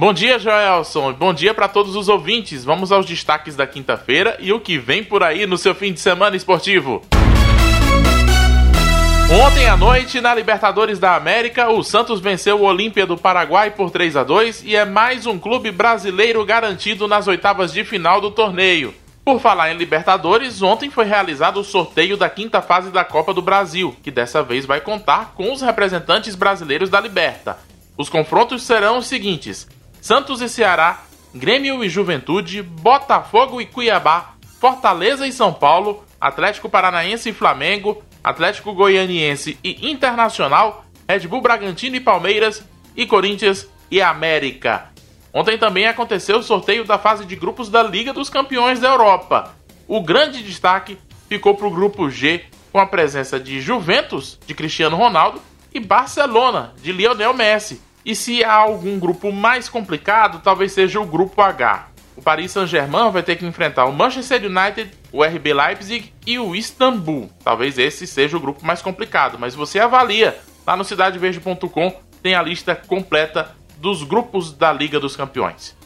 Bom dia, Joelson. Bom dia para todos os ouvintes. Vamos aos destaques da quinta-feira e o que vem por aí no seu fim de semana esportivo. Ontem à noite, na Libertadores da América, o Santos venceu o Olímpia do Paraguai por 3 a 2 e é mais um clube brasileiro garantido nas oitavas de final do torneio. Por falar em Libertadores, ontem foi realizado o sorteio da quinta fase da Copa do Brasil, que dessa vez vai contar com os representantes brasileiros da Liberta. Os confrontos serão os seguintes: Santos e Ceará, Grêmio e Juventude, Botafogo e Cuiabá, Fortaleza e São Paulo, Atlético Paranaense e Flamengo, Atlético Goianiense e Internacional, Red Bull Bragantino e Palmeiras, e Corinthians e América. Ontem também aconteceu o sorteio da fase de grupos da Liga dos Campeões da Europa. O grande destaque ficou para o grupo G, com a presença de Juventus, de Cristiano Ronaldo, e Barcelona, de Lionel Messi. E se há algum grupo mais complicado, talvez seja o grupo H. O Paris Saint-Germain vai ter que enfrentar o Manchester United, o RB Leipzig e o Istambul. Talvez esse seja o grupo mais complicado, mas você avalia. Lá no cidadeverde.com tem a lista completa dos grupos da Liga dos Campeões.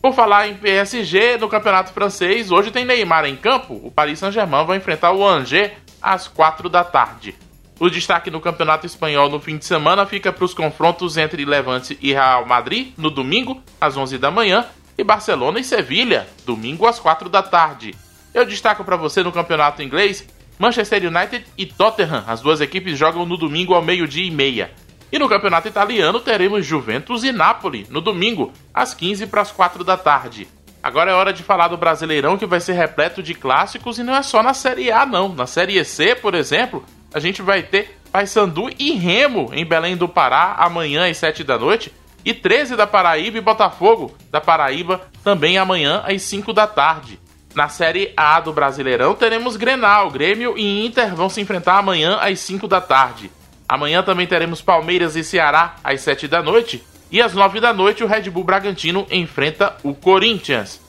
Por falar em PSG, no Campeonato Francês, hoje tem Neymar em campo. O Paris Saint-Germain vai enfrentar o Angers às 4 da tarde. O destaque no Campeonato Espanhol no fim de semana fica para os confrontos entre Levante e Real Madrid no domingo, às 11 da manhã, e Barcelona e Sevilha, domingo às 4 da tarde. Eu destaco para você no Campeonato Inglês Manchester United e Tottenham. As duas equipes jogam no domingo ao meio-dia e meia. E no campeonato italiano teremos Juventus e Napoli no domingo, às 15 para as 4 da tarde. Agora é hora de falar do Brasileirão que vai ser repleto de clássicos e não é só na Série A não. Na Série C, por exemplo, a gente vai ter Paysandu e Remo em Belém do Pará amanhã às 7 da noite e 13 da Paraíba e Botafogo da Paraíba também amanhã às 5 da tarde. Na Série A do Brasileirão teremos Grenal, Grêmio e Inter vão se enfrentar amanhã às 5 da tarde. Amanhã também teremos Palmeiras e Ceará às 7 da noite. E às 9 da noite, o Red Bull Bragantino enfrenta o Corinthians.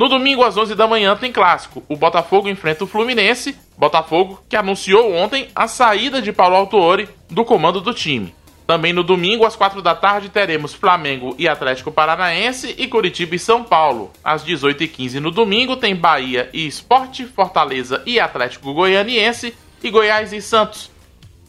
No domingo, às 11 da manhã, tem clássico. O Botafogo enfrenta o Fluminense. Botafogo que anunciou ontem a saída de Paulo Autuori do comando do time. Também no domingo, às 4 da tarde, teremos Flamengo e Atlético Paranaense e Curitiba e São Paulo. Às 18h15 no domingo, tem Bahia e Esporte, Fortaleza e Atlético Goianiense e Goiás e Santos.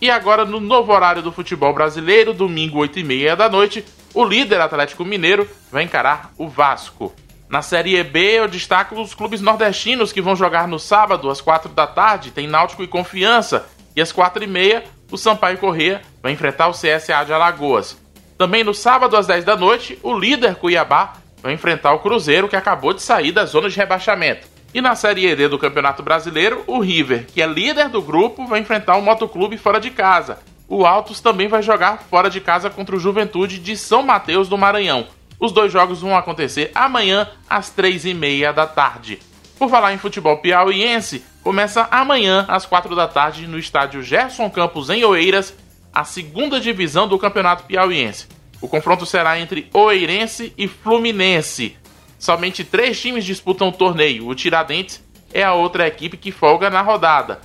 E agora, no novo horário do futebol brasileiro, domingo 8h30 da noite, o líder Atlético Mineiro vai encarar o Vasco. Na Série B, eu destaco os clubes nordestinos que vão jogar no sábado, às 4 da tarde, tem Náutico e Confiança. E às 4h30, o Sampaio Corrêa vai enfrentar o CSA de Alagoas. Também no sábado, às 10 da noite, o líder Cuiabá vai enfrentar o Cruzeiro, que acabou de sair da zona de rebaixamento. E na Série E do Campeonato Brasileiro, o River, que é líder do grupo, vai enfrentar o Motoclube fora de casa. O Altos também vai jogar fora de casa contra o Juventude de São Mateus do Maranhão. Os dois jogos vão acontecer amanhã às três e meia da tarde. Por falar em futebol piauiense, começa amanhã às quatro da tarde no estádio Gerson Campos em Oeiras, a segunda divisão do Campeonato Piauiense. O confronto será entre Oeirense e Fluminense. Somente três times disputam o torneio. O Tiradentes é a outra equipe que folga na rodada.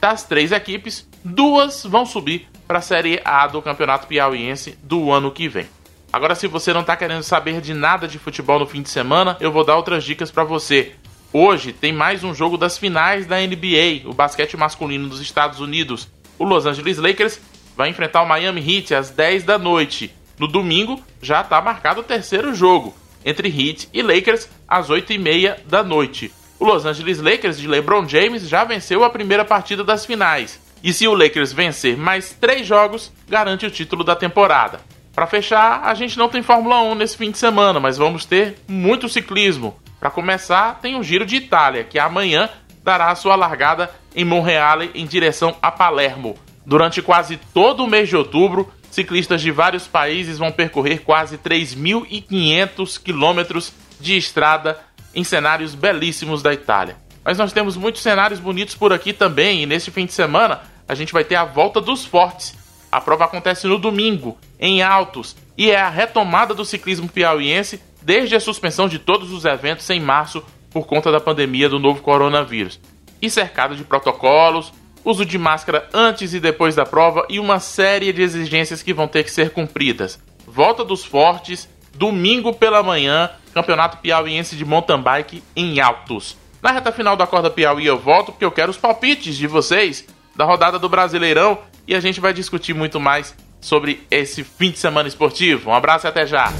Das três equipes, duas vão subir para a Série A do Campeonato Piauiense do ano que vem. Agora, se você não está querendo saber de nada de futebol no fim de semana, eu vou dar outras dicas para você. Hoje tem mais um jogo das finais da NBA, o basquete masculino dos Estados Unidos. O Los Angeles Lakers vai enfrentar o Miami Heat às 10 da noite. No domingo já está marcado o terceiro jogo entre Heat e Lakers às 8h30 da noite. O Los Angeles Lakers de LeBron James já venceu a primeira partida das finais. E se o Lakers vencer mais três jogos, garante o título da temporada. Para fechar, a gente não tem Fórmula 1 nesse fim de semana, mas vamos ter muito ciclismo. Para começar, tem o Giro de Itália, que amanhã dará sua largada em Monreale em direção a Palermo. Durante quase todo o mês de outubro, ciclistas de vários países vão percorrer quase 3.500 quilômetros de estrada em cenários belíssimos da Itália. Mas nós temos muitos cenários bonitos por aqui também, e neste fim de semana a gente vai ter a volta dos fortes. A prova acontece no domingo, em Altos, e é a retomada do ciclismo piauiense desde a suspensão de todos os eventos em março por conta da pandemia do novo coronavírus. E cercado de protocolos, uso de máscara antes e depois da prova e uma série de exigências que vão ter que ser cumpridas. Volta dos fortes, domingo pela manhã, Campeonato Piauiense de Mountain Bike em Altos. Na reta final da Corda Piauí eu volto porque eu quero os palpites de vocês da rodada do Brasileirão e a gente vai discutir muito mais sobre esse fim de semana esportivo. Um abraço e até já!